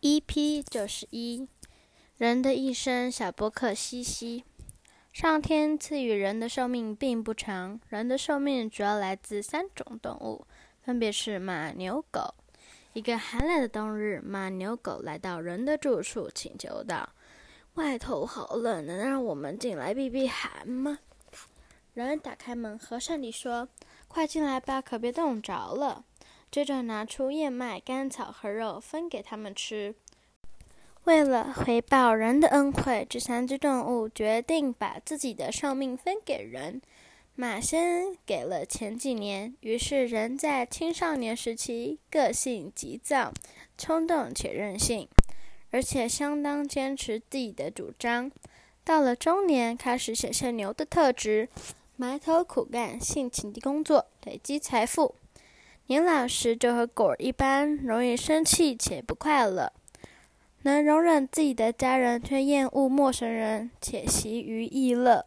EP 九十一，人的一生，小波克西西。上天赐予人的寿命并不长，人的寿命主要来自三种动物，分别是马、牛、狗。一个寒冷的冬日，马、牛、狗来到人的住处，请求道：“外头好冷，能让我们进来避避寒吗？”人打开门，和善地说：“快进来吧，可别冻着了。”接着拿出燕麦、甘草和肉分给他们吃。为了回报人的恩惠，这三只动物决定把自己的寿命分给人。马先给了前几年，于是人在青少年时期个性急躁、冲动且任性，而且相当坚持自己的主张。到了中年，开始显现牛的特质，埋头苦干、辛勤地工作，累积财富。年老时就和狗一般，容易生气且不快乐，能容忍自己的家人，却厌恶陌生人，且习于逸乐。